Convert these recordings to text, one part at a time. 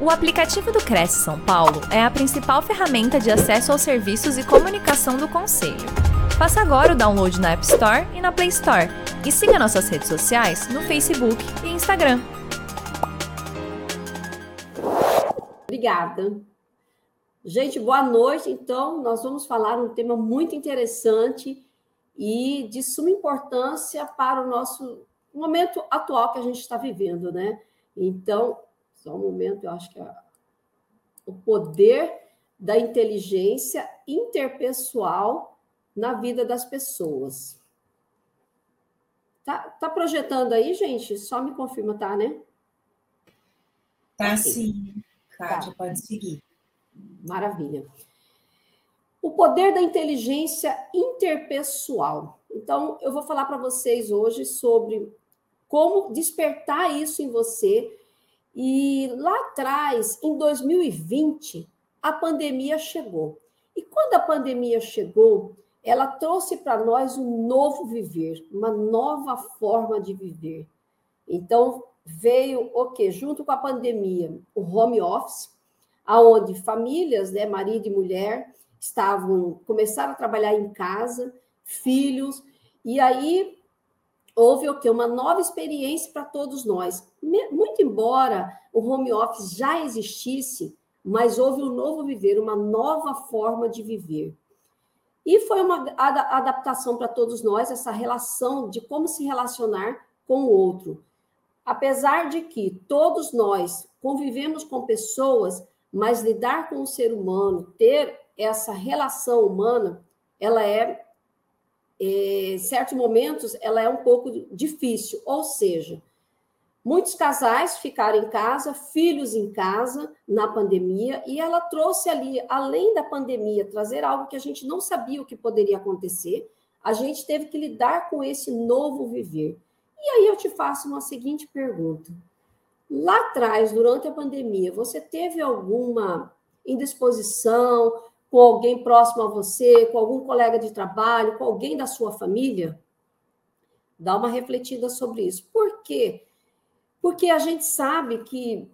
O aplicativo do Cresce São Paulo é a principal ferramenta de acesso aos serviços e comunicação do Conselho. Faça agora o download na App Store e na Play Store. E siga nossas redes sociais no Facebook e Instagram. Obrigada. Gente, boa noite. Então, nós vamos falar um tema muito interessante e de suma importância para o nosso momento atual que a gente está vivendo, né? Então, só um momento, eu acho que é o poder da inteligência interpessoal na vida das pessoas. Tá, tá projetando aí, gente? Só me confirma, tá, né? Tá sim. Kátia, tá. pode seguir. Maravilha. O poder da inteligência interpessoal. Então, eu vou falar para vocês hoje sobre como despertar isso em você e lá atrás, em 2020, a pandemia chegou. E quando a pandemia chegou, ela trouxe para nós um novo viver, uma nova forma de viver. Então, veio o que junto com a pandemia, o home office, aonde famílias, né, marido e mulher, estavam começaram a trabalhar em casa, filhos, e aí houve o que uma nova experiência para todos nós. Muito embora o home office já existisse, mas houve um novo viver, uma nova forma de viver. E foi uma adaptação para todos nós essa relação de como se relacionar com o outro. Apesar de que todos nós convivemos com pessoas, mas lidar com o ser humano, ter essa relação humana, ela é em é, certos momentos, ela é um pouco difícil. Ou seja, muitos casais ficaram em casa, filhos em casa na pandemia, e ela trouxe ali, além da pandemia, trazer algo que a gente não sabia o que poderia acontecer, a gente teve que lidar com esse novo viver. E aí eu te faço uma seguinte pergunta. Lá atrás, durante a pandemia, você teve alguma indisposição, com alguém próximo a você, com algum colega de trabalho, com alguém da sua família? Dá uma refletida sobre isso. Por quê? Porque a gente sabe que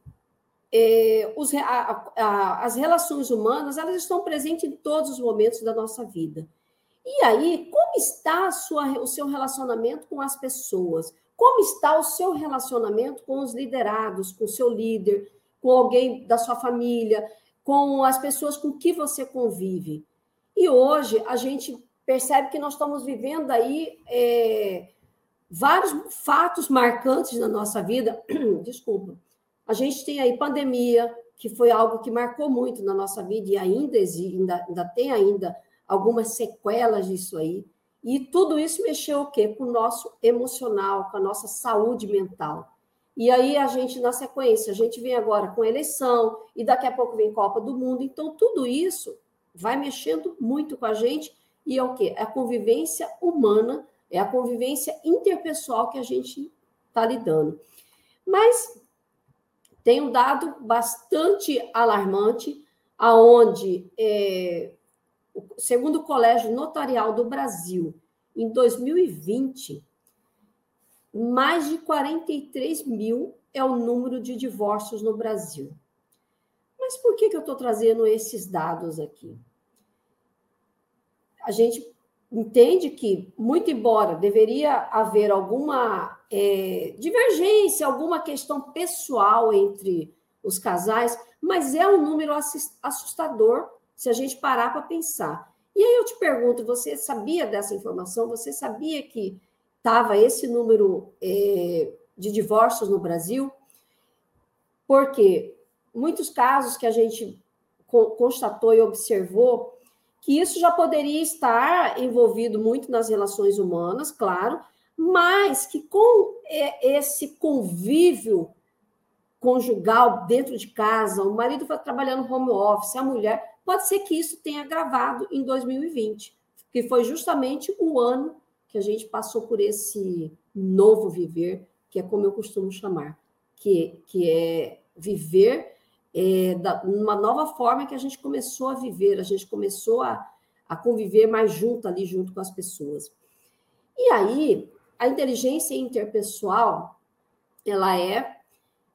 é, os, a, a, as relações humanas elas estão presentes em todos os momentos da nossa vida. E aí, como está sua, o seu relacionamento com as pessoas? Como está o seu relacionamento com os liderados, com o seu líder, com alguém da sua família? Com as pessoas com que você convive. E hoje a gente percebe que nós estamos vivendo aí é, vários fatos marcantes na nossa vida. Desculpa. A gente tem aí pandemia, que foi algo que marcou muito na nossa vida e ainda, ainda, ainda tem ainda algumas sequelas disso aí. E tudo isso mexeu o quê? Com o nosso emocional, com a nossa saúde mental. E aí a gente, na sequência, a gente vem agora com eleição, e daqui a pouco vem Copa do Mundo. Então, tudo isso vai mexendo muito com a gente, e é o quê? É a convivência humana, é a convivência interpessoal que a gente está lidando. Mas tem um dado bastante alarmante, aonde, é, segundo o Colégio Notarial do Brasil, em 2020, mais de 43 mil é o número de divórcios no Brasil. Mas por que, que eu estou trazendo esses dados aqui? A gente entende que, muito embora deveria haver alguma é, divergência, alguma questão pessoal entre os casais, mas é um número assustador se a gente parar para pensar. E aí eu te pergunto: você sabia dessa informação? Você sabia que estava esse número é, de divórcios no Brasil, porque muitos casos que a gente constatou e observou que isso já poderia estar envolvido muito nas relações humanas, claro, mas que com esse convívio conjugal dentro de casa, o marido vai trabalhando home office, a mulher, pode ser que isso tenha agravado em 2020, que foi justamente o ano que a gente passou por esse novo viver, que é como eu costumo chamar, que, que é viver é, da, uma nova forma que a gente começou a viver, a gente começou a, a conviver mais junto ali, junto com as pessoas. E aí, a inteligência interpessoal, ela é,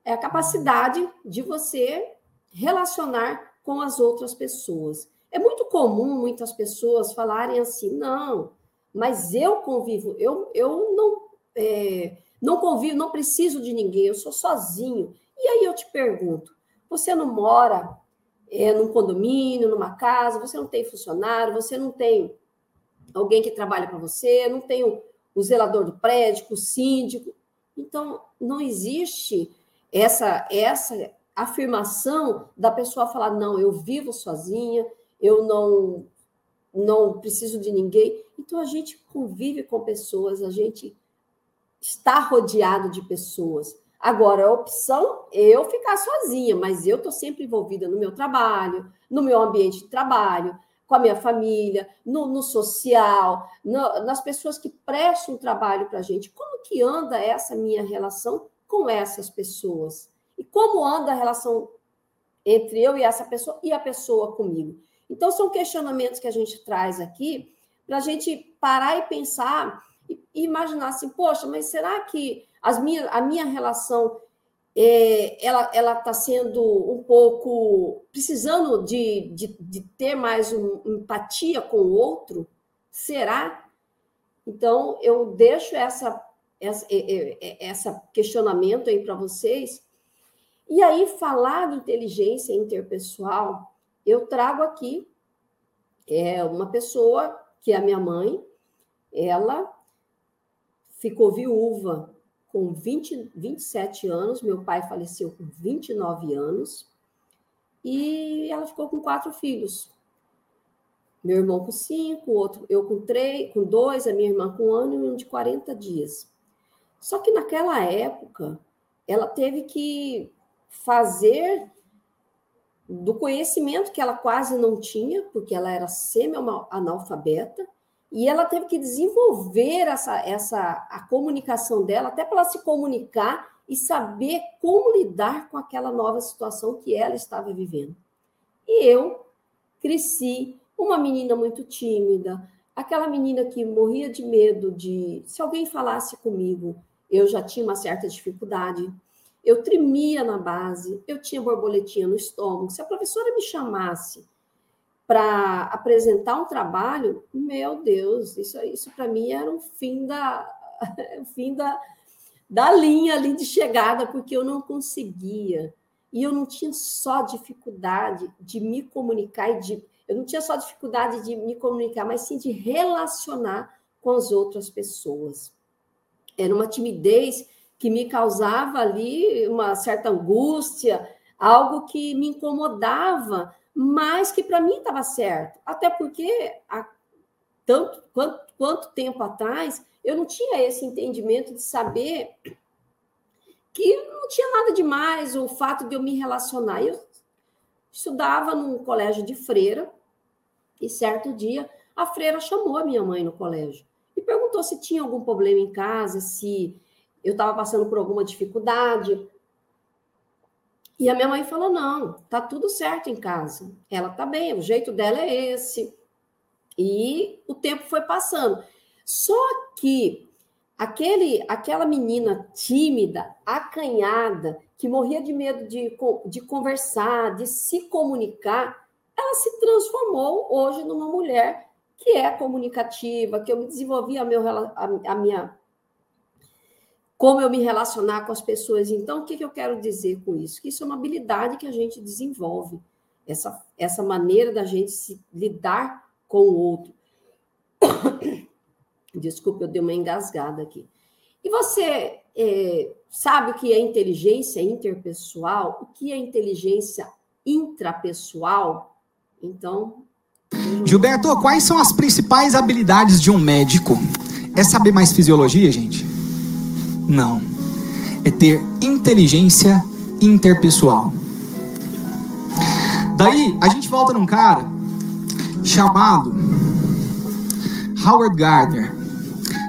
é a capacidade de você relacionar com as outras pessoas. É muito comum muitas pessoas falarem assim, não, mas eu convivo, eu, eu não, é, não convivo, não preciso de ninguém, eu sou sozinho. E aí eu te pergunto, você não mora é, num condomínio, numa casa, você não tem funcionário, você não tem alguém que trabalha para você, não tem o, o zelador do prédio, o síndico. Então, não existe essa, essa afirmação da pessoa falar, não, eu vivo sozinha, eu não, não preciso de ninguém. Então, a gente convive com pessoas, a gente está rodeado de pessoas. Agora, a opção é eu ficar sozinha, mas eu estou sempre envolvida no meu trabalho, no meu ambiente de trabalho, com a minha família, no, no social, no, nas pessoas que prestam trabalho para a gente. Como que anda essa minha relação com essas pessoas? E como anda a relação entre eu e essa pessoa e a pessoa comigo? Então, são questionamentos que a gente traz aqui para a gente parar e pensar e imaginar assim, poxa, mas será que as minha, a minha relação é, ela está sendo um pouco precisando de, de, de ter mais um, empatia com o outro? Será? Então eu deixo essa essa, essa questionamento aí para vocês. E aí falar de inteligência interpessoal, eu trago aqui é uma pessoa que é a minha mãe, ela ficou viúva com 20, 27 anos, meu pai faleceu com 29 anos, e ela ficou com quatro filhos. Meu irmão com cinco, outro, eu com três, com dois, a minha irmã com um ano e um de 40 dias. Só que naquela época, ela teve que fazer do conhecimento que ela quase não tinha, porque ela era semi-analfabeta, e ela teve que desenvolver essa, essa a comunicação dela, até para ela se comunicar e saber como lidar com aquela nova situação que ela estava vivendo. E eu cresci uma menina muito tímida, aquela menina que morria de medo de se alguém falasse comigo, eu já tinha uma certa dificuldade. Eu tremia na base, eu tinha borboletinha no estômago. Se a professora me chamasse para apresentar um trabalho, meu Deus, isso, isso para mim era um fim da, um fim da, da linha ali de chegada, porque eu não conseguia. E eu não tinha só dificuldade de me comunicar e de. Eu não tinha só dificuldade de me comunicar, mas sim de relacionar com as outras pessoas. Era uma timidez que me causava ali uma certa angústia, algo que me incomodava mas que para mim estava certo. Até porque há tanto quanto, quanto tempo atrás eu não tinha esse entendimento de saber que não tinha nada demais o fato de eu me relacionar. Eu estudava num colégio de freira e certo dia a freira chamou a minha mãe no colégio e perguntou se tinha algum problema em casa, se eu estava passando por alguma dificuldade. E a minha mãe falou: não, tá tudo certo em casa. Ela tá bem, o jeito dela é esse. E o tempo foi passando. Só que aquele, aquela menina tímida, acanhada, que morria de medo de, de conversar, de se comunicar, ela se transformou hoje numa mulher que é comunicativa, que eu me desenvolvi a, meu, a, a minha como eu me relacionar com as pessoas. Então, o que, que eu quero dizer com isso? Que isso é uma habilidade que a gente desenvolve, essa, essa maneira da gente se lidar com o outro. Desculpa, eu dei uma engasgada aqui. E você é, sabe o que é inteligência interpessoal? O que é inteligência intrapessoal? Então. Gilberto, quais são as principais habilidades de um médico? É saber mais fisiologia, gente? Não. É ter inteligência interpessoal. Daí a gente volta num cara chamado Howard Gardner,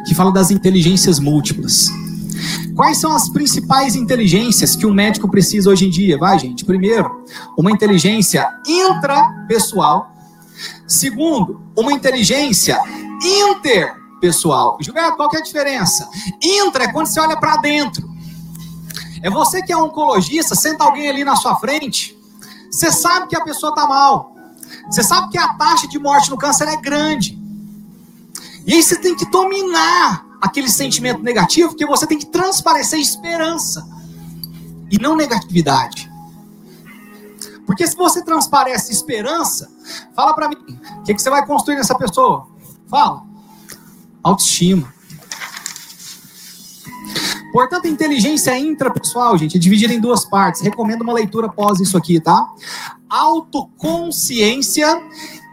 que fala das inteligências múltiplas. Quais são as principais inteligências que um médico precisa hoje em dia? Vai, gente. Primeiro, uma inteligência intrapessoal. Segundo, uma inteligência inter pessoal. Gilberto, qual que é a diferença? Intra é quando você olha para dentro. É você que é oncologista, senta alguém ali na sua frente, Você sabe que a pessoa está mal. Você sabe que a taxa de morte no câncer é grande. E aí você tem que dominar aquele sentimento negativo, porque você tem que transparecer esperança e não negatividade. Porque se você transparece esperança, fala para mim, o que, que você vai construir nessa pessoa? Fala. Autoestima. Portanto, a inteligência intrapessoal, gente, é dividida em duas partes. Recomendo uma leitura após isso aqui, tá? Autoconsciência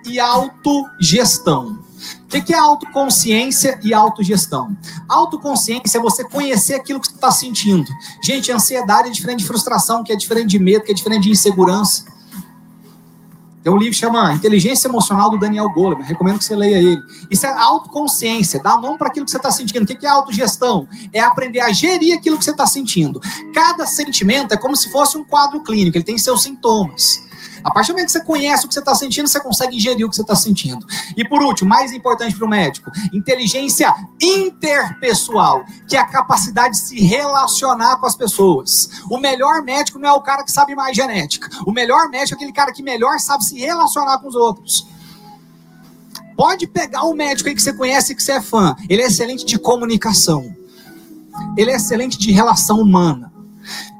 e autogestão. O que é autoconsciência e autogestão? Autoconsciência é você conhecer aquilo que você está sentindo. Gente, ansiedade é diferente de frustração, que é diferente de medo, que é diferente de insegurança. Tem um livro que chama Inteligência Emocional do Daniel Goleman. Recomendo que você leia ele. Isso é autoconsciência, dá nome para aquilo que você está sentindo. O que é autogestão? É aprender a gerir aquilo que você está sentindo. Cada sentimento é como se fosse um quadro clínico, ele tem seus sintomas. A partir do momento que você conhece o que você está sentindo, você consegue gerir o que você está sentindo. E por último, mais importante para o médico, inteligência interpessoal, que é a capacidade de se relacionar com as pessoas. O melhor médico não é o cara que sabe mais genética. O melhor médico é aquele cara que melhor sabe se relacionar com os outros. Pode pegar um médico aí que você conhece e que você é fã. Ele é excelente de comunicação. Ele é excelente de relação humana.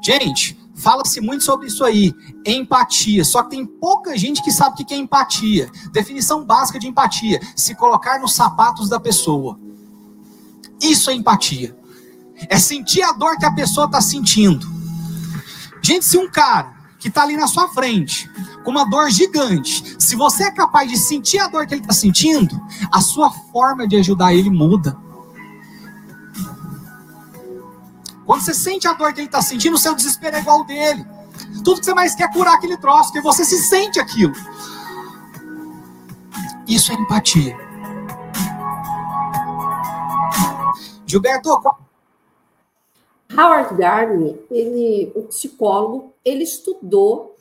Gente, Fala-se muito sobre isso aí, empatia. Só que tem pouca gente que sabe o que é empatia. Definição básica de empatia: se colocar nos sapatos da pessoa. Isso é empatia. É sentir a dor que a pessoa está sentindo. Gente, se um cara que está ali na sua frente, com uma dor gigante, se você é capaz de sentir a dor que ele está sentindo, a sua forma de ajudar ele muda. Quando você sente a dor que ele está sentindo, o seu desespero é igual ao dele. Tudo que você mais quer é curar aquele troço, porque você se sente aquilo. Isso é empatia. Gilberto, Howard Gardner, ele, o psicólogo, ele estudou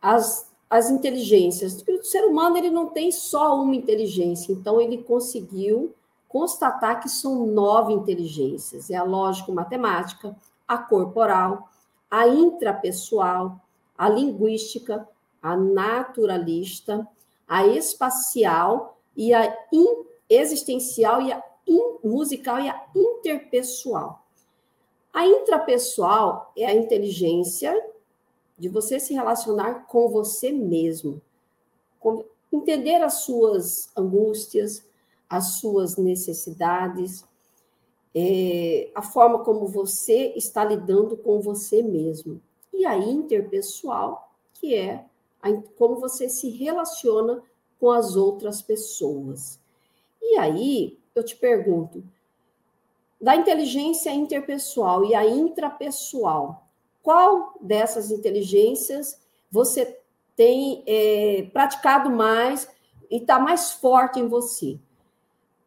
as, as inteligências. O ser humano ele não tem só uma inteligência, então ele conseguiu constatar que são nove inteligências: é a lógico-matemática, a corporal, a intrapessoal, a linguística, a naturalista, a espacial e a existencial e a musical e a interpessoal. A intrapessoal é a inteligência de você se relacionar com você mesmo, entender as suas angústias, as suas necessidades, é, a forma como você está lidando com você mesmo. E a interpessoal, que é a, como você se relaciona com as outras pessoas. E aí, eu te pergunto, da inteligência interpessoal e a intrapessoal, qual dessas inteligências você tem é, praticado mais e está mais forte em você?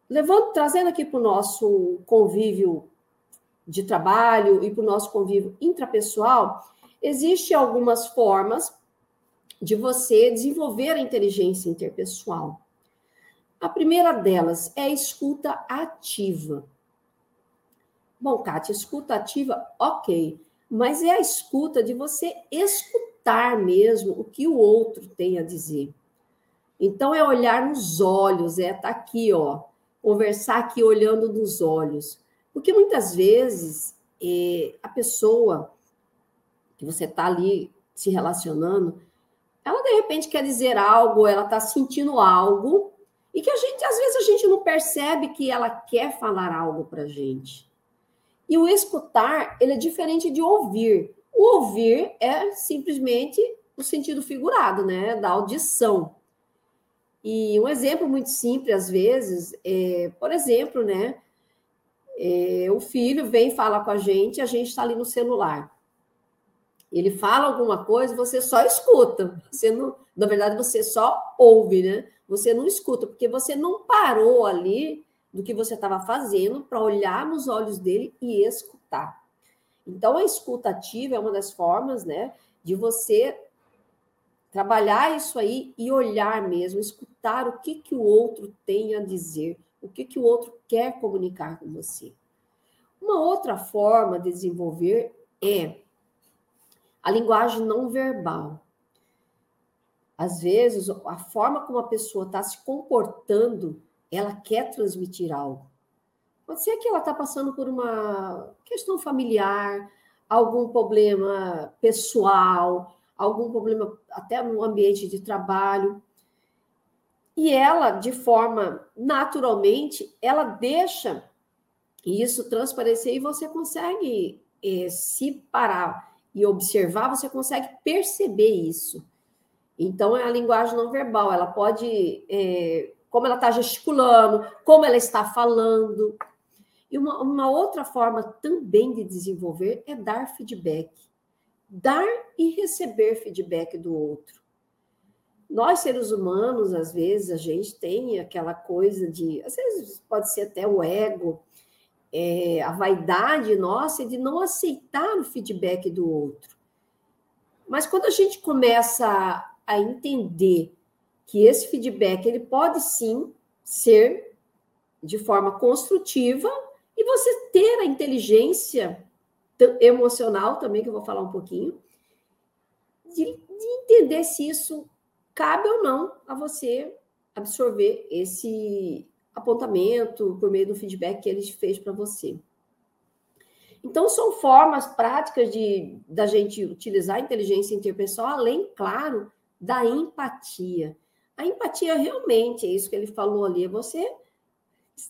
Levando, trazendo aqui para o nosso convívio de trabalho e para o nosso convívio intrapessoal, existem algumas formas de você desenvolver a inteligência interpessoal. A primeira delas é a escuta ativa. Bom, Kátia, escuta ativa, ok, mas é a escuta de você escutar mesmo o que o outro tem a dizer. Então, é olhar nos olhos, é estar tá aqui, ó, conversar aqui olhando nos olhos. Porque muitas vezes é, a pessoa que você está ali se relacionando, ela de repente quer dizer algo, ela está sentindo algo, e que a gente, às vezes, a gente não percebe que ela quer falar algo para a gente. E o escutar, ele é diferente de ouvir. O ouvir é simplesmente o sentido figurado, né? Da audição. E um exemplo muito simples, às vezes, é, por exemplo, né? É, o filho vem falar com a gente, a gente está ali no celular. Ele fala alguma coisa, você só escuta. Você não, na verdade, você só ouve, né? Você não escuta, porque você não parou ali do que você estava fazendo para olhar nos olhos dele e escutar. Então, a escuta ativa é uma das formas, né, de você trabalhar isso aí e olhar mesmo, escutar o que, que o outro tem a dizer, o que, que o outro quer comunicar com você. Uma outra forma de desenvolver é a linguagem não verbal. Às vezes, a forma como a pessoa está se comportando, ela quer transmitir algo. Pode ser que ela está passando por uma questão familiar, algum problema pessoal, algum problema até no ambiente de trabalho. E ela, de forma naturalmente, ela deixa isso transparecer e você consegue é, se parar e observar, você consegue perceber isso. Então, é a linguagem não verbal, ela pode, é, como ela está gesticulando, como ela está falando. E uma, uma outra forma também de desenvolver é dar feedback. Dar e receber feedback do outro. Nós, seres humanos, às vezes, a gente tem aquela coisa de. Às vezes pode ser até o ego, é, a vaidade nossa de não aceitar o feedback do outro. Mas quando a gente começa a entender que esse feedback ele pode sim ser de forma construtiva e você ter a inteligência emocional também, que eu vou falar um pouquinho, de, de entender se isso cabe ou não a você absorver esse apontamento por meio do feedback que ele fez para você. Então, são formas práticas de da gente utilizar a inteligência interpessoal, além, claro, da empatia. A empatia realmente é isso que ele falou ali, é você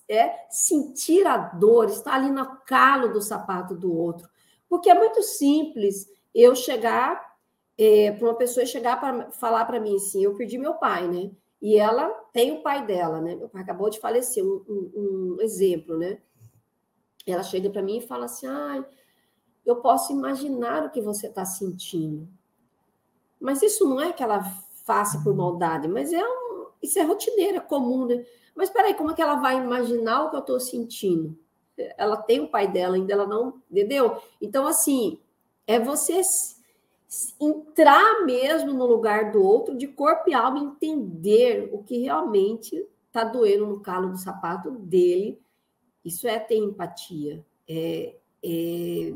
é sentir a dor, estar ali no calo do sapato do outro. Porque é muito simples eu chegar é, para uma pessoa chegar para falar para mim assim, eu perdi meu pai, né? E ela tem o pai dela, né? Meu pai acabou de falecer, um, um, um exemplo, né? Ela chega para mim e fala assim, ah, eu posso imaginar o que você está sentindo. Mas isso não é que ela faça por maldade, mas é um, isso é rotineira, comum, né? Mas peraí, como é que ela vai imaginar o que eu estou sentindo? Ela tem o pai dela, ainda ela não, entendeu? Então, assim, é você entrar mesmo no lugar do outro, de corpo e alma, entender o que realmente está doendo no calo do sapato dele. Isso é ter empatia, é, é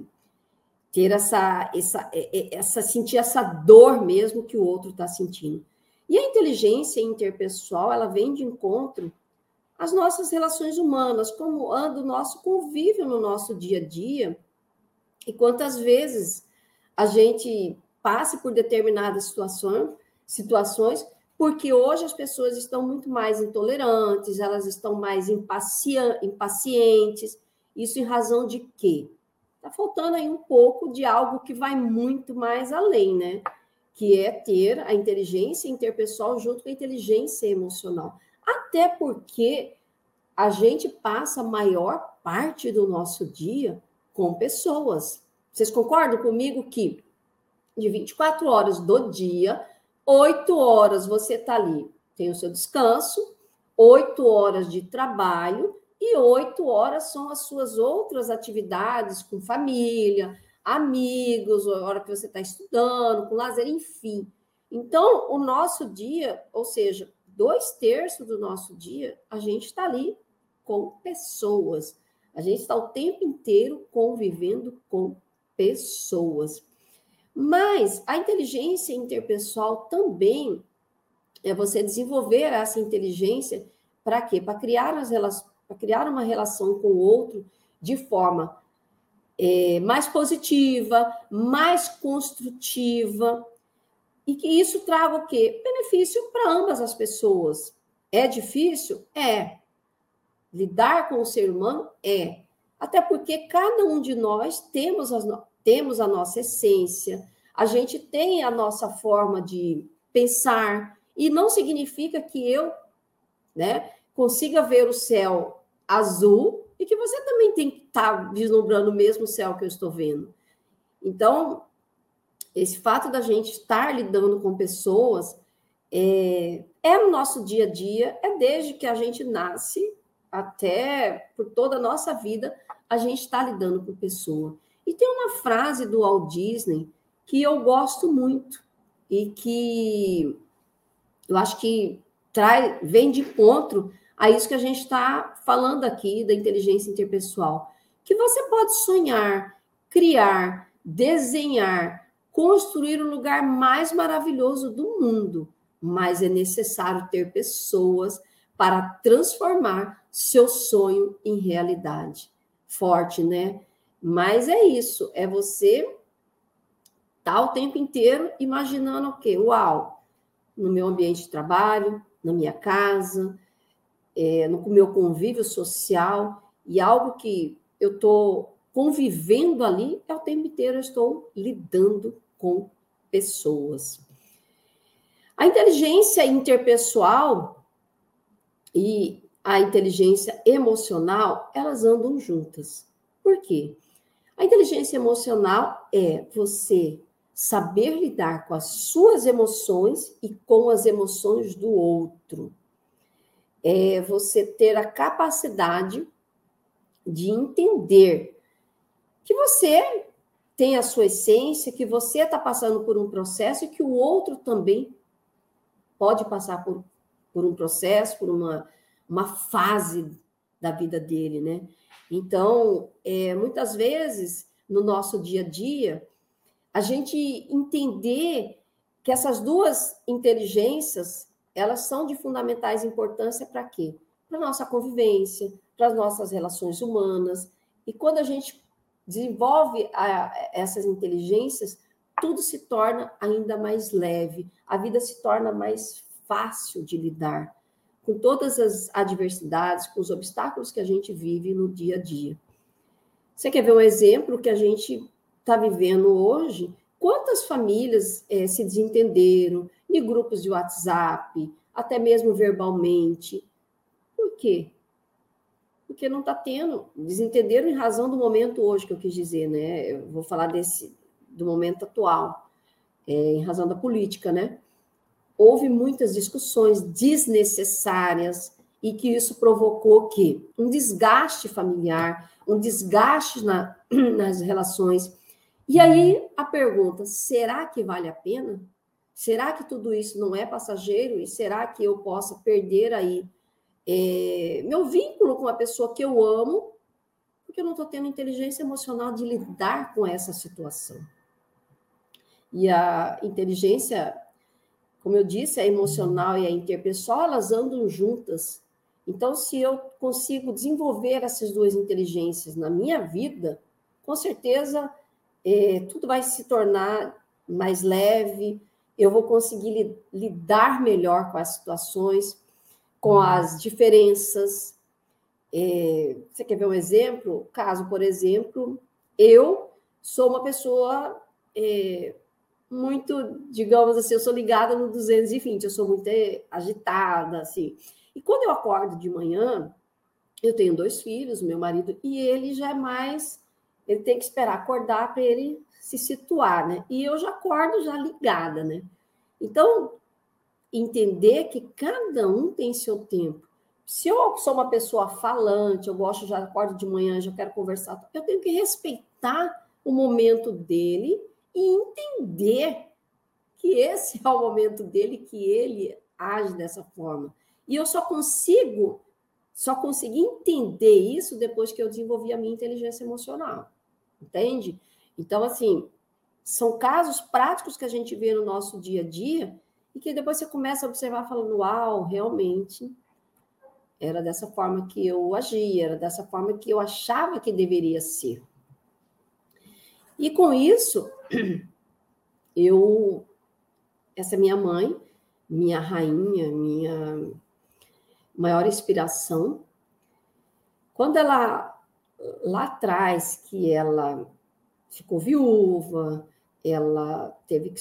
ter essa, essa, é, é, essa, sentir essa dor mesmo que o outro está sentindo. E a inteligência interpessoal, ela vem de encontro às nossas relações humanas, como anda o nosso convívio no nosso dia a dia, e quantas vezes a gente passe por determinadas situações, situações, porque hoje as pessoas estão muito mais intolerantes, elas estão mais impacientes. Isso em razão de quê? Está faltando aí um pouco de algo que vai muito mais além, né? Que é ter a inteligência interpessoal junto com a inteligência emocional. Até porque a gente passa a maior parte do nosso dia com pessoas. Vocês concordam comigo que de 24 horas do dia, 8 horas você está ali, tem o seu descanso, 8 horas de trabalho e 8 horas são as suas outras atividades com família, amigos, a hora que você está estudando, com lazer, enfim. Então, o nosso dia, ou seja, dois terços do nosso dia, a gente está ali com pessoas. A gente está o tempo inteiro convivendo com pessoas. Mas a inteligência interpessoal também é você desenvolver essa inteligência para quê? Para criar, criar uma relação com o outro de forma é, mais positiva, mais construtiva, e que isso traga o quê? Benefício para ambas as pessoas. É difícil? É. Lidar com o ser humano? É. Até porque cada um de nós temos as, temos a nossa essência, a gente tem a nossa forma de pensar, e não significa que eu né, consiga ver o céu azul e que você também tem que estar tá vislumbrando o mesmo céu que eu estou vendo. Então, esse fato da gente estar lidando com pessoas é, é no nosso dia a dia, é desde que a gente nasce até por toda a nossa vida, a gente está lidando com pessoa. E tem uma frase do Walt Disney que eu gosto muito e que eu acho que traz, vem de encontro a isso que a gente está falando aqui da inteligência interpessoal. Que você pode sonhar, criar, desenhar, construir o lugar mais maravilhoso do mundo, mas é necessário ter pessoas para transformar seu sonho em realidade. Forte, né? Mas é isso, é você tá o tempo inteiro imaginando o quê? Uau, no meu ambiente de trabalho, na minha casa, é, no meu convívio social, e algo que eu estou convivendo ali, é o tempo inteiro eu estou lidando com pessoas. A inteligência interpessoal e a inteligência emocional, elas andam juntas. Por quê? A inteligência emocional é você saber lidar com as suas emoções e com as emoções do outro. É você ter a capacidade de entender que você tem a sua essência, que você está passando por um processo e que o outro também pode passar por, por um processo, por uma, uma fase da vida dele, né? Então, é, muitas vezes, no nosso dia a dia, a gente entender que essas duas inteligências, elas são de fundamentais importância para quê? Para nossa convivência, para as nossas relações humanas. E quando a gente desenvolve a, essas inteligências, tudo se torna ainda mais leve, a vida se torna mais fácil de lidar com todas as adversidades, com os obstáculos que a gente vive no dia a dia. Você quer ver um exemplo que a gente está vivendo hoje? Quantas famílias é, se desentenderam em grupos de WhatsApp, até mesmo verbalmente? Por quê? Porque não está tendo, desentenderam em razão do momento hoje que eu quis dizer, né? Eu vou falar desse do momento atual, é, em razão da política, né? houve muitas discussões desnecessárias e que isso provocou que um desgaste familiar, um desgaste na, nas relações. E aí a pergunta: será que vale a pena? Será que tudo isso não é passageiro? E será que eu possa perder aí é, meu vínculo com a pessoa que eu amo, porque eu não estou tendo inteligência emocional de lidar com essa situação? E a inteligência como eu disse, a emocional e a interpessoal, elas andam juntas. Então, se eu consigo desenvolver essas duas inteligências na minha vida, com certeza é, tudo vai se tornar mais leve, eu vou conseguir li lidar melhor com as situações, com as diferenças. É, você quer ver um exemplo? Caso, por exemplo, eu sou uma pessoa é, muito, digamos assim, eu sou ligada no 220, eu sou muito agitada, assim. E quando eu acordo de manhã, eu tenho dois filhos, meu marido, e ele já é mais, ele tem que esperar acordar para ele se situar, né? E eu já acordo já ligada, né? Então, entender que cada um tem seu tempo. Se eu sou uma pessoa falante, eu gosto, já acordo de manhã, já quero conversar, eu tenho que respeitar o momento dele e entender que esse é o momento dele, que ele age dessa forma. E eu só consigo, só consegui entender isso depois que eu desenvolvi a minha inteligência emocional. Entende? Então, assim, são casos práticos que a gente vê no nosso dia a dia e que depois você começa a observar falando, uau, realmente era dessa forma que eu agia, era dessa forma que eu achava que deveria ser. E com isso, eu, essa minha mãe, minha rainha, minha maior inspiração, quando ela, lá atrás, que ela ficou viúva, ela teve que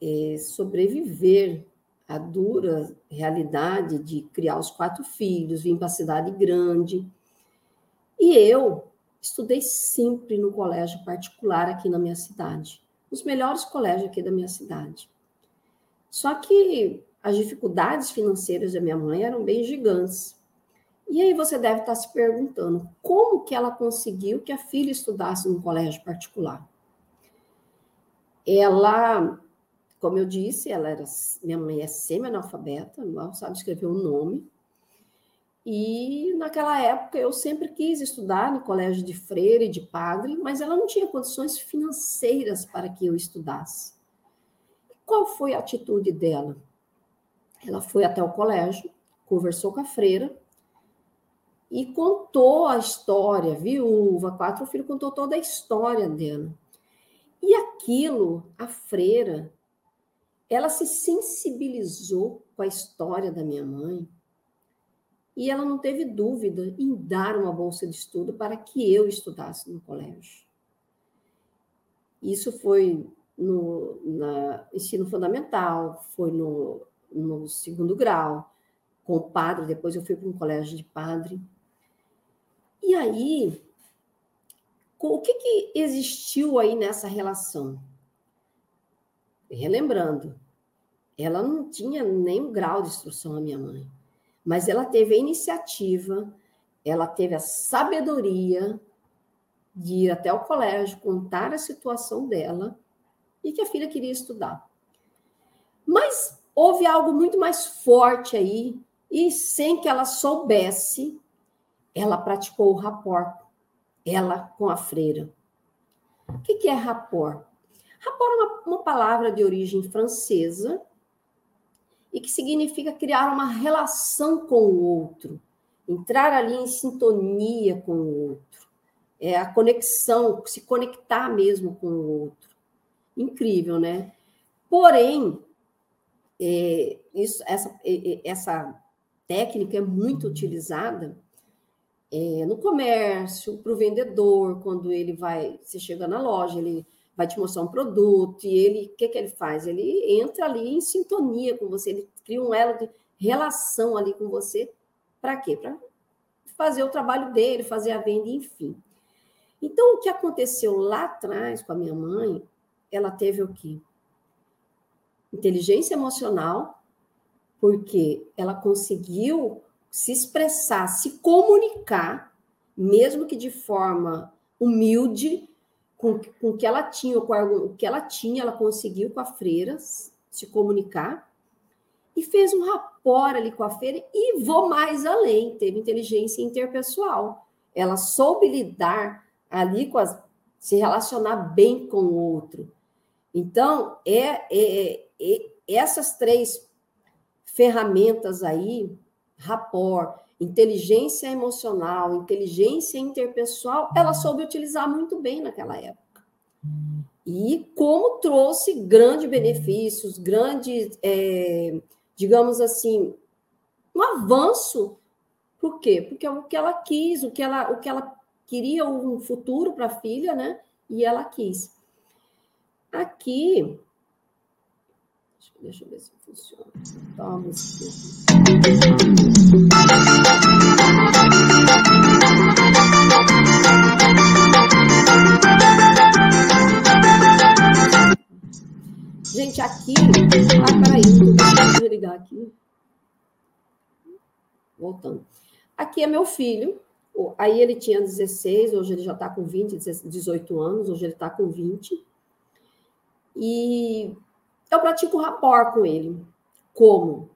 é, sobreviver à dura realidade de criar os quatro filhos, vir para a cidade grande. E eu estudei sempre no colégio particular aqui na minha cidade, os melhores colégios aqui da minha cidade. Só que as dificuldades financeiras da minha mãe eram bem gigantes. E aí você deve estar se perguntando como que ela conseguiu que a filha estudasse num colégio particular. Ela, como eu disse, ela era minha mãe é semi-analfabeta, não sabe escrever o um nome, e naquela época eu sempre quis estudar no colégio de freira e de padre, mas ela não tinha condições financeiras para que eu estudasse. Qual foi a atitude dela? Ela foi até o colégio, conversou com a freira e contou a história, viúva, quatro filhos, contou toda a história dela. E aquilo, a freira, ela se sensibilizou com a história da minha mãe e ela não teve dúvida em dar uma bolsa de estudo para que eu estudasse no colégio. Isso foi no na ensino fundamental, foi no, no segundo grau, com o padre, depois eu fui para um colégio de padre. E aí, o que, que existiu aí nessa relação? Relembrando, ela não tinha nenhum grau de instrução, a minha mãe, mas ela teve a iniciativa, ela teve a sabedoria de ir até o colégio, contar a situação dela e que a filha queria estudar. Mas houve algo muito mais forte aí, e sem que ela soubesse, ela praticou o rapport, ela com a freira. O que é rapport? Rapport é uma, uma palavra de origem francesa e que significa criar uma relação com o outro, entrar ali em sintonia com o outro. É a conexão, se conectar mesmo com o outro. Incrível, né? Porém, é, isso, essa, é, essa técnica é muito utilizada é, no comércio, para o vendedor, quando ele vai, você chega na loja, ele vai te mostrar um produto e ele, o que, que ele faz? Ele entra ali em sintonia com você, ele cria um elo de relação ali com você. Para quê? Para fazer o trabalho dele, fazer a venda, enfim. Então, o que aconteceu lá atrás com a minha mãe, ela teve o quê? Inteligência emocional, porque ela conseguiu se expressar, se comunicar, mesmo que de forma humilde, com, com o que ela tinha, com o que ela tinha, ela conseguiu com a freira se comunicar e fez um rapport ali com a feira e vou mais além, teve inteligência interpessoal. Ela soube lidar ali com as se relacionar bem com o outro. Então, é, é, é essas três ferramentas aí, rapport, inteligência emocional, inteligência interpessoal, ela soube utilizar muito bem naquela época. E como trouxe grandes benefícios, grandes, é, digamos assim, um avanço. Por quê? Porque é o que ela quis, o que ela, o que ela queria um futuro para a filha, né? E ela quis. Aqui, deixa eu ver se funciona. Toma Gente, aqui. Ah, peraí, deixa eu ligar aqui. Voltando. Aqui é meu filho. Aí ele tinha 16, hoje ele já está com 20, 18 anos, hoje ele está com 20. E eu pratico rapport com ele. Como?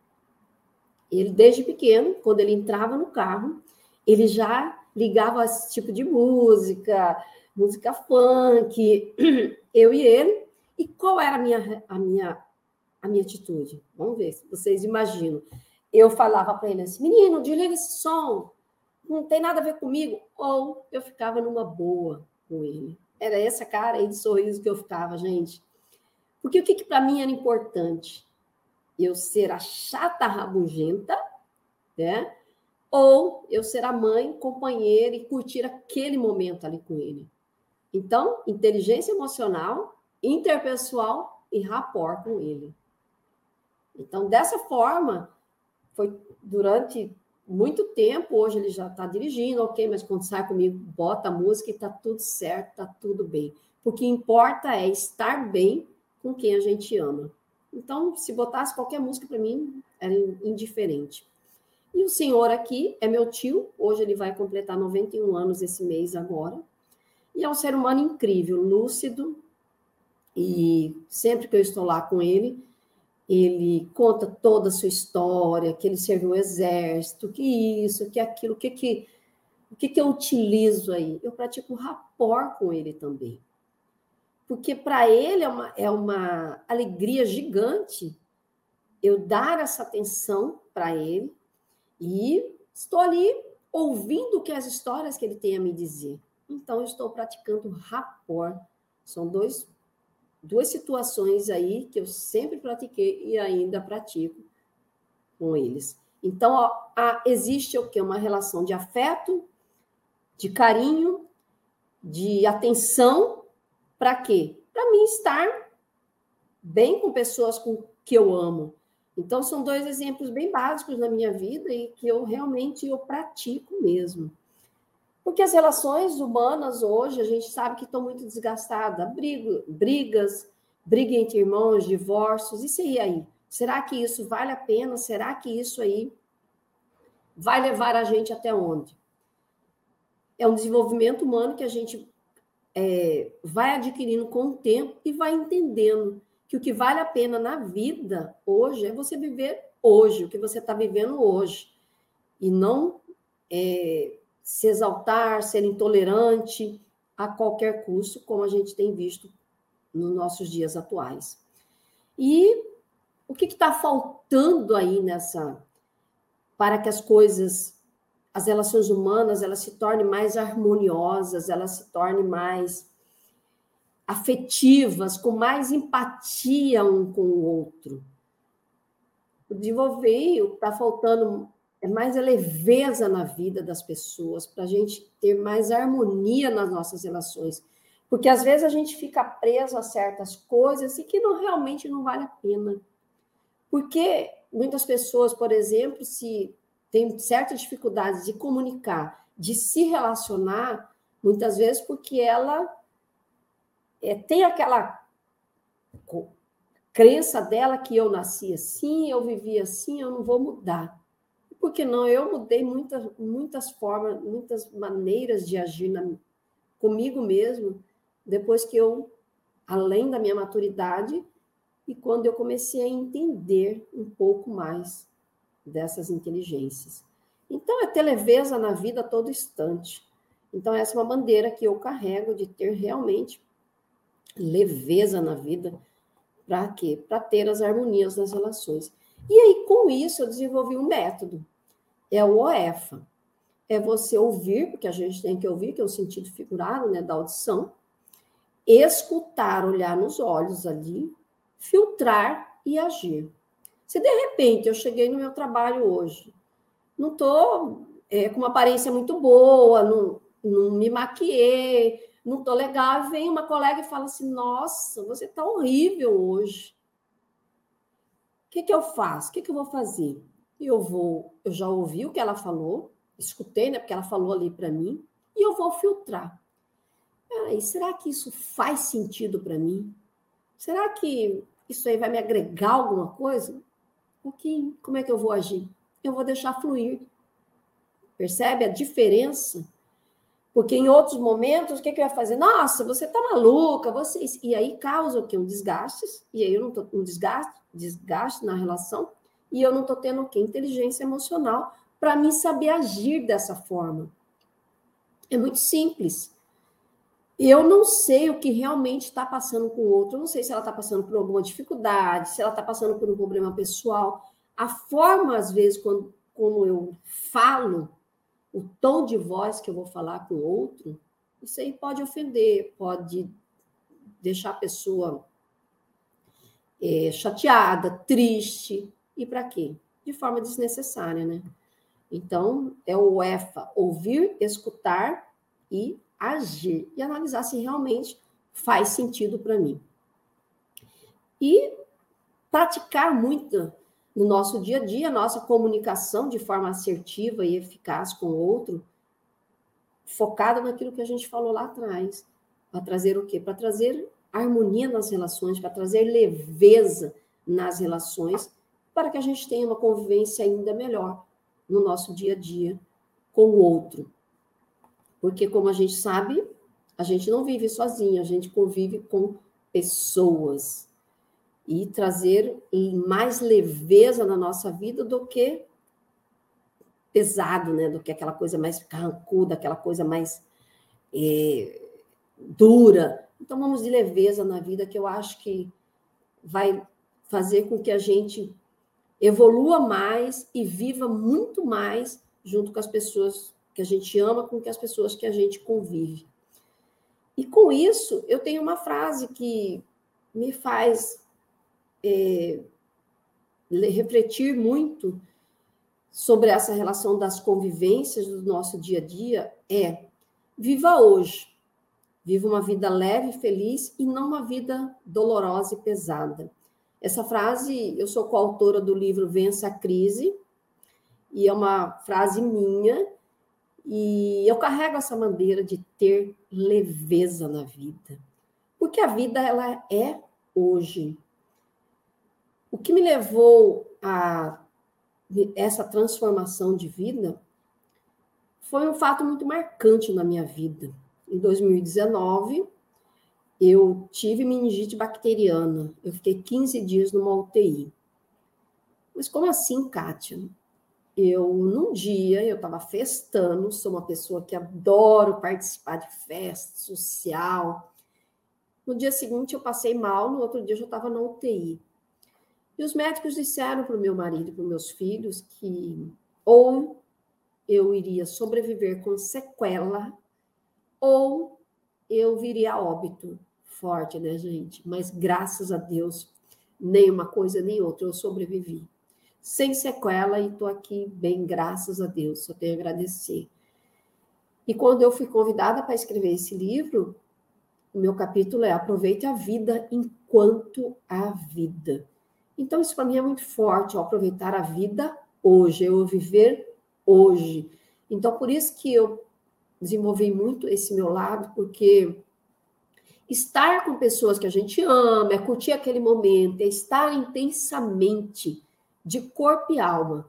Ele, desde pequeno, quando ele entrava no carro, ele já ligava esse tipo de música, música funk, eu e ele. E qual era a minha, a minha, a minha atitude? Vamos ver se vocês imaginam. Eu falava para ele assim: menino, desliga esse som, não tem nada a ver comigo. Ou eu ficava numa boa com ele. Era essa cara aí de sorriso que eu ficava, gente. Porque o que, que para mim era importante? Eu ser a chata rabugenta, né? Ou eu ser a mãe, companheira e curtir aquele momento ali com ele. Então, inteligência emocional, interpessoal e rapport com ele. Então, dessa forma, foi durante muito tempo, hoje ele já está dirigindo, ok, mas quando sai comigo, bota a música e está tudo certo, está tudo bem. O que importa é estar bem com quem a gente ama. Então, se botasse qualquer música para mim, era indiferente. E o senhor aqui é meu tio, hoje ele vai completar 91 anos esse mês agora. E é um ser humano incrível, lúcido, e sempre que eu estou lá com ele, ele conta toda a sua história, que ele serviu o exército, que isso, que aquilo, que que o que, que eu utilizo aí? Eu pratico rapport com ele também porque para ele é uma, é uma alegria gigante eu dar essa atenção para ele e estou ali ouvindo que as histórias que ele tem a me dizer. Então, eu estou praticando rapport. São dois, duas situações aí que eu sempre pratiquei e ainda pratico com eles. Então, ó, a, existe o que? Uma relação de afeto, de carinho, de atenção, para quê? Para mim estar bem com pessoas com que eu amo. Então, são dois exemplos bem básicos na minha vida e que eu realmente eu pratico mesmo. Porque as relações humanas hoje, a gente sabe que estão muito desgastadas. Brigo, brigas, briga entre irmãos, divórcios, isso aí aí. Será que isso vale a pena? Será que isso aí vai levar a gente até onde? É um desenvolvimento humano que a gente é, vai adquirindo com o tempo e vai entendendo que o que vale a pena na vida hoje é você viver hoje, o que você está vivendo hoje. E não é, se exaltar, ser intolerante a qualquer custo, como a gente tem visto nos nossos dias atuais. E o que está faltando aí nessa para que as coisas, as relações humanas, elas se tornem mais harmoniosas, elas se tornem mais afetivas, com mais empatia um com o outro. Desenvolver, o que está faltando é mais a leveza na vida das pessoas, para a gente ter mais harmonia nas nossas relações. Porque às vezes a gente fica preso a certas coisas e que não realmente não vale a pena. Porque muitas pessoas, por exemplo, se têm certas dificuldades de comunicar, de se relacionar, muitas vezes porque ela é, tem aquela crença dela que eu nasci assim, eu vivi assim, eu não vou mudar. Por que não? Eu mudei muitas, muitas formas, muitas maneiras de agir na, comigo mesmo, depois que eu, além da minha maturidade, e quando eu comecei a entender um pouco mais dessas inteligências. Então, é ter leveza na vida a todo instante. Então, essa é uma bandeira que eu carrego de ter realmente leveza na vida. Para quê? Para ter as harmonias nas relações. E aí, com isso, eu desenvolvi um método. É o OEFA. É você ouvir, porque a gente tem que ouvir, que é o sentido figurado né, da audição, escutar, olhar nos olhos ali, filtrar e agir. Se de repente eu cheguei no meu trabalho hoje, não estou é, com uma aparência muito boa, não, não me maquiei, não estou legal, vem uma colega e fala assim: Nossa, você está horrível hoje. O que, que eu faço? O que, que eu vou fazer? Eu vou, eu já ouvi o que ela falou, escutei, né? Porque ela falou ali para mim, e eu vou filtrar. Peraí, será que isso faz sentido para mim? Será que isso aí vai me agregar alguma coisa? Ok, como é que eu vou agir? Eu vou deixar fluir. Percebe a diferença? Porque em outros momentos, o que, que eu ia fazer? Nossa, você tá maluca, você... E aí causa o quê? Um desgaste, e aí eu não tô um desgaste, desgaste na relação, e eu não tô tendo o quê? Inteligência emocional para mim saber agir dessa forma. É muito simples. Eu não sei o que realmente está passando com o outro, eu não sei se ela está passando por alguma dificuldade, se ela está passando por um problema pessoal. A forma, às vezes, quando, como eu falo, o tom de voz que eu vou falar com o outro, isso aí pode ofender, pode deixar a pessoa é, chateada, triste. E para quê? De forma desnecessária, né? Então, é o EFA, ouvir, escutar e agir. E analisar se realmente faz sentido para mim. E praticar muito no nosso dia a dia, nossa comunicação de forma assertiva e eficaz com o outro, focada naquilo que a gente falou lá atrás. Para trazer o quê? Para trazer harmonia nas relações, para trazer leveza nas relações, para que a gente tenha uma convivência ainda melhor no nosso dia a dia com o outro. Porque, como a gente sabe, a gente não vive sozinho, a gente convive com pessoas e trazer mais leveza na nossa vida do que pesado, né? Do que aquela coisa mais carrancuda, aquela coisa mais é, dura. Então vamos de leveza na vida, que eu acho que vai fazer com que a gente evolua mais e viva muito mais junto com as pessoas que a gente ama, com as pessoas que a gente convive. E com isso, eu tenho uma frase que me faz é, refletir muito sobre essa relação das convivências do nosso dia a dia é viva hoje. Viva uma vida leve, feliz e não uma vida dolorosa e pesada. Essa frase, eu sou coautora do livro Vença a Crise, e é uma frase minha, e eu carrego essa bandeira de ter leveza na vida. Porque a vida ela é hoje. O que me levou a essa transformação de vida foi um fato muito marcante na minha vida. Em 2019, eu tive meningite bacteriana. Eu fiquei 15 dias numa UTI. Mas como assim, Kátia? Eu, num dia, eu estava festando, sou uma pessoa que adoro participar de festa social. No dia seguinte, eu passei mal, no outro dia, eu já estava na UTI. E os médicos disseram para o meu marido e para meus filhos que ou eu iria sobreviver com sequela, ou eu viria a óbito. Forte, né, gente? Mas graças a Deus, nem uma coisa nem outra, eu sobrevivi. Sem sequela e estou aqui bem, graças a Deus, só tenho a agradecer. E quando eu fui convidada para escrever esse livro, o meu capítulo é Aproveite a vida enquanto a vida. Então, isso para mim é muito forte, ó, aproveitar a vida hoje, eu viver hoje. Então, por isso que eu desenvolvi muito esse meu lado, porque estar com pessoas que a gente ama, é curtir aquele momento, é estar intensamente, de corpo e alma.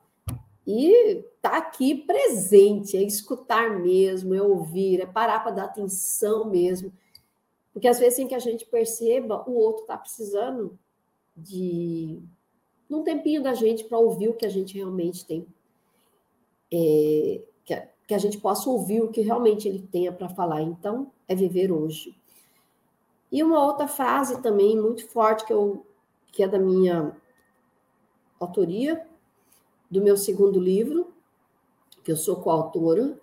E tá aqui presente, é escutar mesmo, é ouvir, é parar para dar atenção mesmo. Porque às vezes, sem que a gente perceba, o outro está precisando de um tempinho da gente para ouvir o que a gente realmente tem, é, que, a, que a gente possa ouvir o que realmente ele tenha para falar. Então, é viver hoje. E uma outra frase também muito forte que, eu, que é da minha autoria, do meu segundo livro, que eu sou coautora,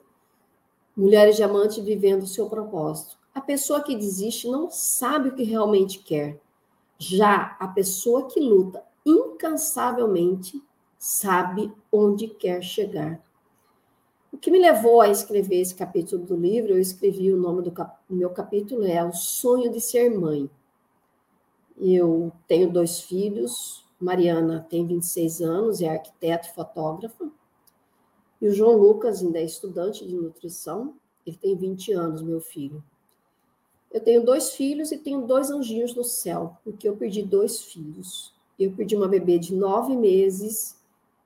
Mulheres Diamante Vivendo o Seu Propósito. A pessoa que desiste não sabe o que realmente quer já a pessoa que luta incansavelmente sabe onde quer chegar. O que me levou a escrever esse capítulo do livro, eu escrevi o nome do cap meu capítulo é O Sonho de Ser Mãe. Eu tenho dois filhos, Mariana tem 26 anos, é arquiteto e fotógrafa, e o João Lucas ainda é estudante de nutrição, ele tem 20 anos, meu filho. Eu tenho dois filhos e tenho dois anjinhos no céu, porque eu perdi dois filhos. Eu perdi uma bebê de nove meses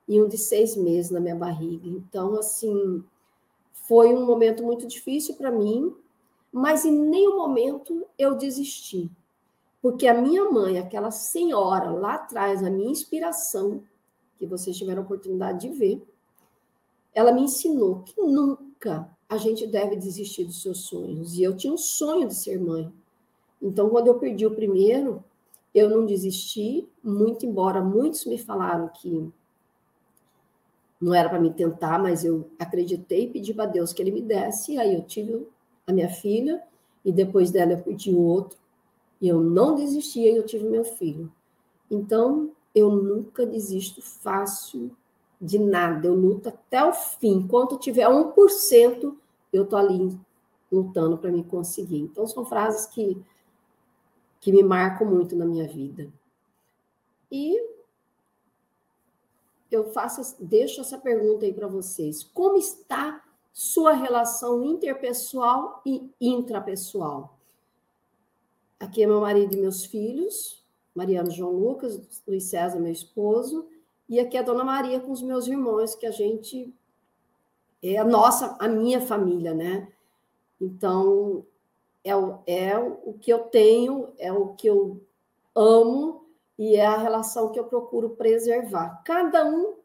e um de seis meses na minha barriga. Então, assim, foi um momento muito difícil para mim, mas em nenhum momento eu desisti. Porque a minha mãe, aquela senhora lá atrás, a minha inspiração, que vocês tiveram a oportunidade de ver, ela me ensinou que nunca a gente deve desistir dos seus sonhos. E eu tinha um sonho de ser mãe. Então, quando eu perdi o primeiro, eu não desisti, muito embora muitos me falaram que não era para me tentar, mas eu acreditei e pedi para Deus que ele me desse. E aí eu tive a minha filha, e depois dela eu perdi o outro. E eu não desisti, e eu tive meu filho. Então, eu nunca desisto fácil de nada, eu luto até o fim. Enquanto tiver 1%, eu tô ali lutando para me conseguir. Então, são frases que, que me marcam muito na minha vida. E eu faço, deixo essa pergunta aí para vocês. Como está sua relação interpessoal e intrapessoal? Aqui é meu marido e meus filhos, Mariano João Lucas, Luiz César, meu esposo, e aqui é a Dona Maria com os meus irmãos, que a gente é a nossa, a minha família, né? Então, é o, é o que eu tenho, é o que eu amo e é a relação que eu procuro preservar. Cada um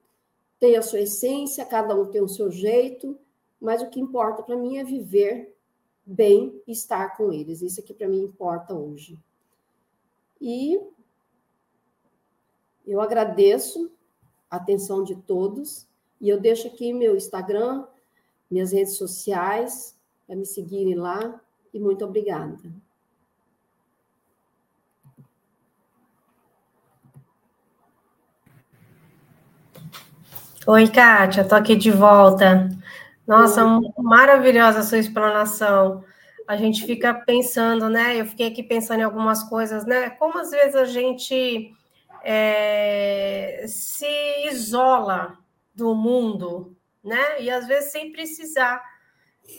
tem a sua essência, cada um tem o seu jeito, mas o que importa para mim é viver bem estar com eles. Isso aqui para mim importa hoje. E eu agradeço a atenção de todos. E eu deixo aqui meu Instagram, minhas redes sociais, para me seguirem lá. E muito obrigada. Oi, Kátia, estou aqui de volta. Nossa, Oi. maravilhosa a sua explanação. A gente fica pensando, né? Eu fiquei aqui pensando em algumas coisas, né? Como às vezes a gente é, se isola do mundo, né? E às vezes sem precisar,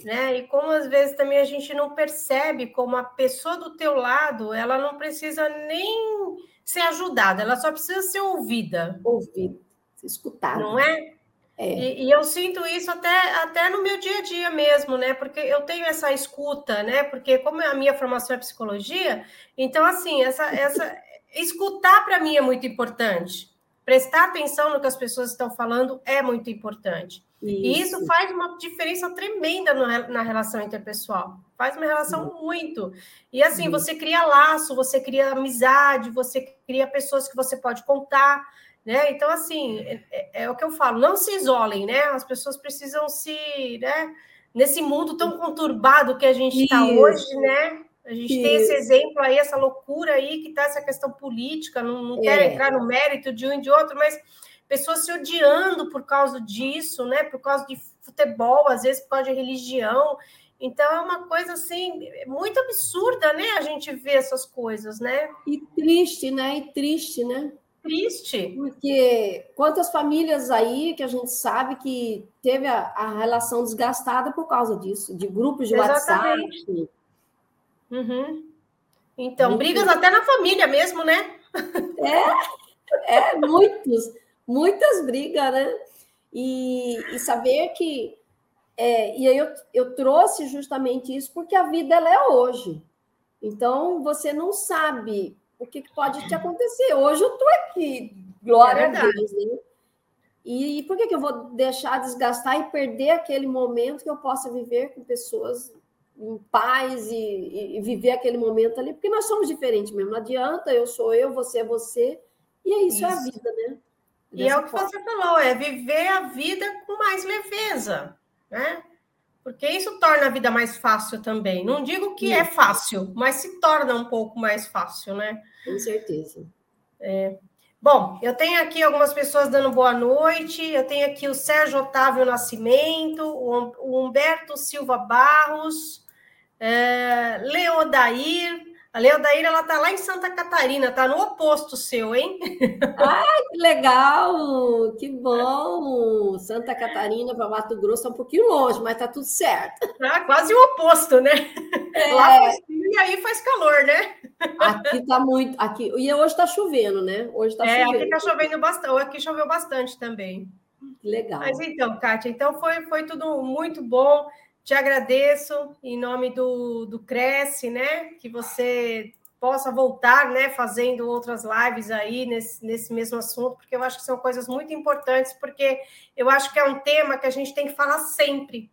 né? E como às vezes também a gente não percebe como a pessoa do teu lado, ela não precisa nem ser ajudada, ela só precisa ser ouvida. Ouvida, escutada. Não é? É. E, e, eu sinto isso até, até no meu dia a dia mesmo, né? Porque eu tenho essa escuta, né? Porque como a minha formação é psicologia, então assim, essa, essa escutar para mim é muito importante. Prestar atenção no que as pessoas estão falando é muito importante. Isso. E isso faz uma diferença tremenda no, na relação interpessoal. Faz uma relação uhum. muito. E assim, uhum. você cria laço, você cria amizade, você cria pessoas que você pode contar. Né? Então, assim, é, é, é, o que eu falo, não se isolem, né? As pessoas precisam se, né? Nesse mundo tão conturbado que a gente está hoje, né? A gente Isso. tem esse exemplo aí, essa loucura aí que está essa questão política, não, não é. quero entrar no mérito de um e de outro, mas pessoas se odiando por causa disso, né? Por causa de futebol, às vezes por causa de religião. Então é uma coisa assim muito absurda, né? A gente vê essas coisas, né? E triste, né? E triste, né? Triste. Porque quantas famílias aí que a gente sabe que teve a, a relação desgastada por causa disso, de grupos de Exatamente. WhatsApp. Uhum. Então, brigas até na família mesmo, né? É, é muitos, muitas brigas, né? E, e saber que. É, e aí eu, eu trouxe justamente isso porque a vida ela é hoje. Então, você não sabe o que pode te acontecer. Hoje eu estou aqui, glória é a Deus, né? E, e por que, que eu vou deixar desgastar e perder aquele momento que eu possa viver com pessoas em paz e, e, viver aquele momento ali? Porque nós somos diferentes mesmo. Não adianta, eu sou eu, você é você. E é isso, isso. é a vida, né? Dessa e é o que forma. você falou, é viver a vida com mais leveza, né? Porque isso torna a vida mais fácil também. Não digo que é fácil, mas se torna um pouco mais fácil, né? Com certeza. É. Bom, eu tenho aqui algumas pessoas dando boa noite. Eu tenho aqui o Sérgio Otávio Nascimento, o Humberto Silva Barros, é, Leodair, a Leodaíra, ela tá lá em Santa Catarina, tá no oposto seu, hein? Ai, que legal! Que bom! Santa Catarina para Mato Grosso é um pouquinho longe, mas tá tudo certo. Ah, quase o oposto, né? É. Lá e aí faz calor, né? Aqui tá muito. Aqui, e hoje tá chovendo, né? Hoje tá é, chovendo. aqui tá chovendo bastante, aqui choveu bastante também. Legal. Mas então, Kátia, então foi, foi tudo muito bom. Te agradeço em nome do, do Cresce, né? Que você possa voltar, né, fazendo outras lives aí nesse, nesse mesmo assunto, porque eu acho que são coisas muito importantes, porque eu acho que é um tema que a gente tem que falar sempre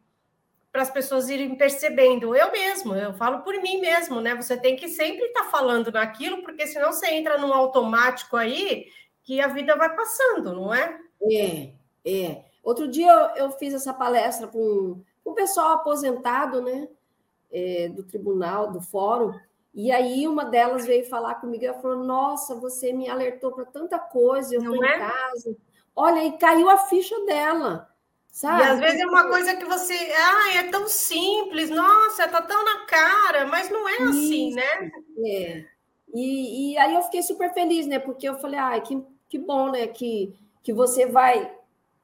para as pessoas irem percebendo. Eu mesmo, eu falo por mim mesmo, né? Você tem que sempre estar tá falando naquilo, porque senão você entra num automático aí que a vida vai passando, não é? É, é. Outro dia eu, eu fiz essa palestra com o pessoal aposentado, né, é, do tribunal, do fórum, e aí uma delas veio falar comigo, ela falou, nossa, você me alertou para tanta coisa, eu estou é? em casa. Olha, e caiu a ficha dela. Sabe? E às vezes é uma coisa que você, ah, é tão simples, nossa, tá tão na cara, mas não é assim, Isso, né? É. E, e aí eu fiquei super feliz, né? Porque eu falei, ah, que, que bom, né? Que, que você vai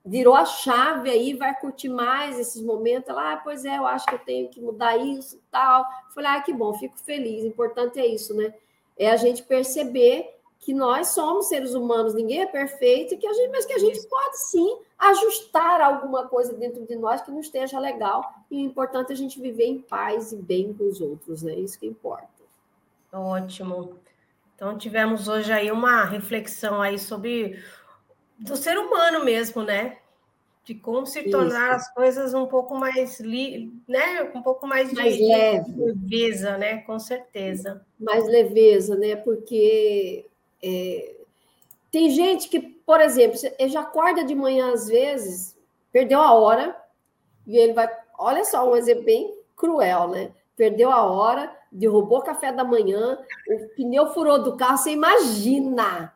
virou a chave aí, vai curtir mais esses momentos. Ela, ah, pois é, eu acho que eu tenho que mudar isso e tal. Falei, ah, que bom, fico feliz. O importante é isso, né? É a gente perceber que nós somos seres humanos, ninguém é perfeito, que a gente, mas que a gente pode sim ajustar alguma coisa dentro de nós que não esteja legal. E o importante é a gente viver em paz e bem com os outros, né? Isso que importa. Ótimo. Então tivemos hoje aí uma reflexão aí sobre do ser humano mesmo, né? De como se tornar Isso. as coisas um pouco mais, li, né? Um pouco mais, mais de, leve. leveza, né? Com certeza. Mais leveza, né? Porque é, tem gente que, por exemplo, já acorda de manhã às vezes, perdeu a hora, e ele vai. Olha só, um exemplo bem cruel, né? Perdeu a hora, derrubou o café da manhã, o pneu furou do carro, você imagina.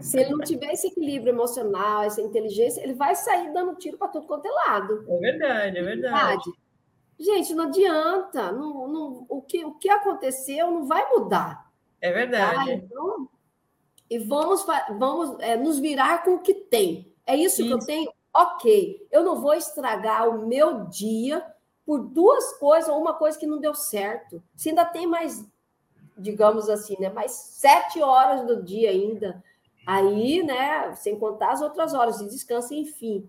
Se ele não tiver esse equilíbrio emocional, essa inteligência, ele vai sair dando tiro para tudo quanto é lado. É verdade, é verdade. Gente, não adianta. Não, não, o, que, o que aconteceu não vai mudar. É verdade. Tá? Então, e vamos, vamos é, nos virar com o que tem. É isso, isso que eu tenho? Ok. Eu não vou estragar o meu dia por duas coisas ou uma coisa que não deu certo. Se ainda tem mais, digamos assim, né, mais sete horas do dia ainda, aí, né, sem contar as outras horas de descanso, enfim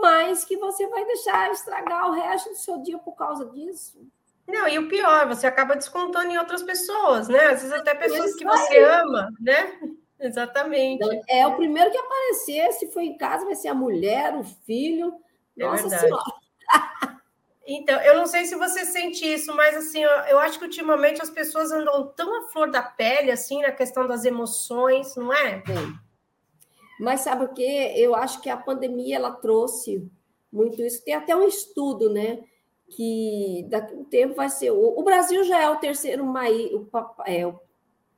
mas que você vai deixar estragar o resto do seu dia por causa disso. Não, e o pior, você acaba descontando em outras pessoas, né? Às vezes até pessoas que você ama, né? Exatamente. Então, é o primeiro que aparecer, se for em casa, vai ser a mulher, o filho. É Nossa. Senhora. Então, eu não sei se você sente isso, mas assim, eu, eu acho que ultimamente as pessoas andam tão à flor da pele, assim, na questão das emoções, não é? Sim. Mas sabe o que? Eu acho que a pandemia ela trouxe muito isso. Tem até um estudo, né? Que daqui a um tempo vai ser. O, Brasil já é o terceiro mai, o, é, o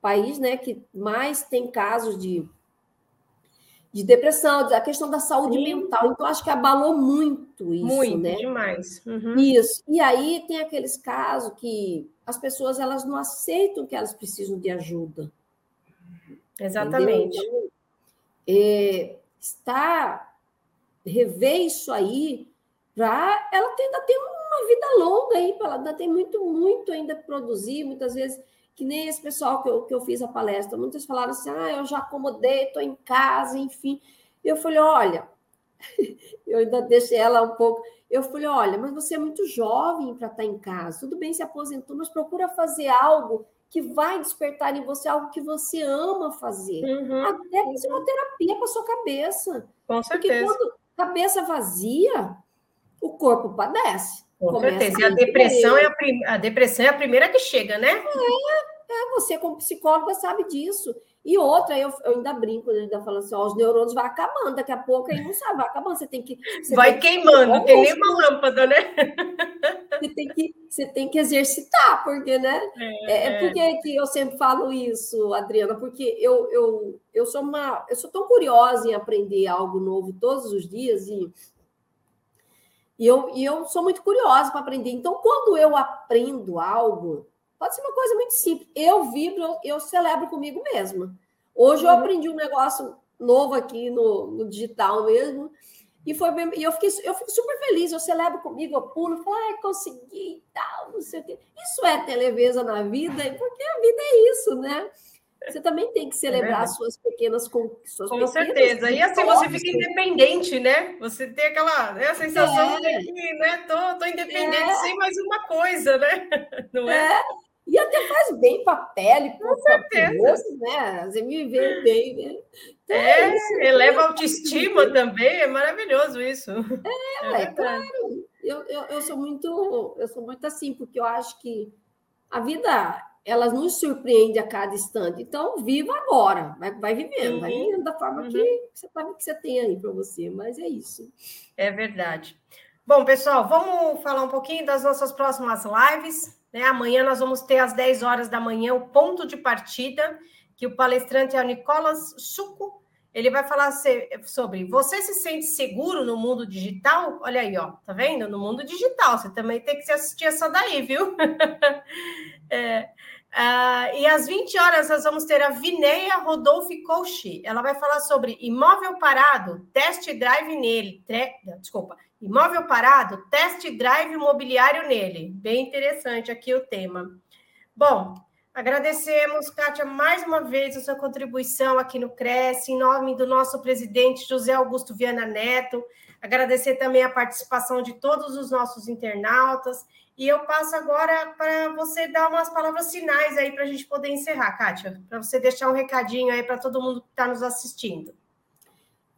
país né, que mais tem casos de, de depressão, a questão da saúde Sim. mental. Então, acho que abalou muito isso. Muito, né? demais. Uhum. Isso. E aí tem aqueles casos que as pessoas elas não aceitam que elas precisam de ajuda. Exatamente. Entendeu? é, está rever isso aí para ela ainda ter uma vida longa aí, ela ainda tem muito, muito ainda produzir, muitas vezes, que nem esse pessoal que eu, que eu fiz a palestra, muitos falaram assim, ah, eu já acomodei, estou em casa, enfim. Eu falei, olha, eu ainda deixei ela um pouco, eu falei, olha, mas você é muito jovem para estar tá em casa, tudo bem, se aposentou, mas procura fazer algo que vai despertar em você algo que você ama fazer. Uhum. Até seja uma terapia para sua cabeça. Com certeza. Porque quando cabeça vazia, o corpo padece. Com certeza. E a depressão, é a, prim... a depressão é a primeira que chega, né? É, é, você como psicóloga sabe disso. E outra, eu, eu ainda brinco, eu ainda falo assim, ó, os neurônios vão acabando, daqui a pouco aí não sabe, vai acabando, você tem que... Você vai tem queimando, que... tem nem uma lâmpada, né? Você tem que, você tem que exercitar, porque, né? É, é, é porque que eu sempre falo isso, Adriana, porque eu, eu, eu sou uma... Eu sou tão curiosa em aprender algo novo todos os dias e... E eu, e eu sou muito curiosa para aprender. Então, quando eu aprendo algo, Pode ser uma coisa muito simples. Eu vibro, eu celebro comigo mesma. Hoje eu uhum. aprendi um negócio novo aqui no, no digital mesmo. E foi bem, e eu fiquei eu fico super feliz, eu celebro comigo, eu pulo, falo, ai, consegui e tal, não sei o quê. Isso é televisa na vida, porque a vida é isso, né? Você também tem que celebrar é suas pequenas suas Com pequenas certeza. E assim você fica independente, né? Você tem aquela né, a sensação é. de que, né, tô, tô independente é. sem mais uma coisa, né? Não é? é. E até faz bem para a pele, com certeza. né? Você me vê bem, né? Então, é, é isso, eleva a autoestima também, é maravilhoso isso. É, é, é claro. Eu, eu, eu sou muito, eu sou muito assim, porque eu acho que a vida ela nos surpreende a cada instante. Então, viva agora, vai, vai vivendo, uhum. vai vivendo da forma uhum. que, você, que você tem aí para você, mas é isso. É verdade. Bom, pessoal, vamos falar um pouquinho das nossas próximas lives. Né? Amanhã nós vamos ter às 10 horas da manhã o ponto de partida, que o palestrante é o Nicolas Suco. Ele vai falar sobre você se sente seguro no mundo digital? Olha aí, ó, tá vendo? No mundo digital, você também tem que assistir essa daí, viu? é, Uh, e às 20 horas nós vamos ter a Vineia Rodolfo Colchi. Ela vai falar sobre imóvel parado, test drive nele. Tre... Desculpa, imóvel parado, test drive imobiliário nele. Bem interessante aqui o tema. Bom, agradecemos, Kátia, mais uma vez a sua contribuição aqui no Cresce, em nome do nosso presidente José Augusto Viana Neto. Agradecer também a participação de todos os nossos internautas e eu passo agora para você dar umas palavras finais aí para a gente poder encerrar, Kátia, para você deixar um recadinho aí para todo mundo que está nos assistindo.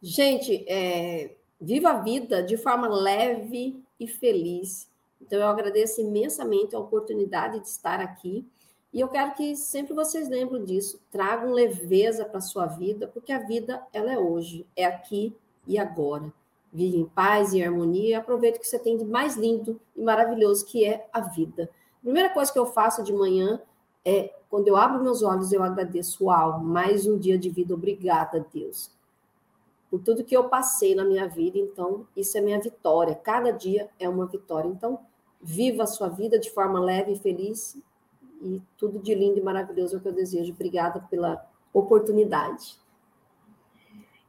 Gente, é, viva a vida de forma leve e feliz. Então, eu agradeço imensamente a oportunidade de estar aqui. E eu quero que sempre vocês lembrem disso, tragam leveza para a sua vida, porque a vida ela é hoje, é aqui e agora. Vive em paz e harmonia aproveite o que você tem de mais lindo e maravilhoso que é a vida. A primeira coisa que eu faço de manhã é, quando eu abro meus olhos, eu agradeço, uau, mais um dia de vida, obrigada, Deus. Por tudo que eu passei na minha vida, então, isso é minha vitória. Cada dia é uma vitória. Então, viva a sua vida de forma leve e feliz e tudo de lindo e maravilhoso é o que eu desejo. Obrigada pela oportunidade.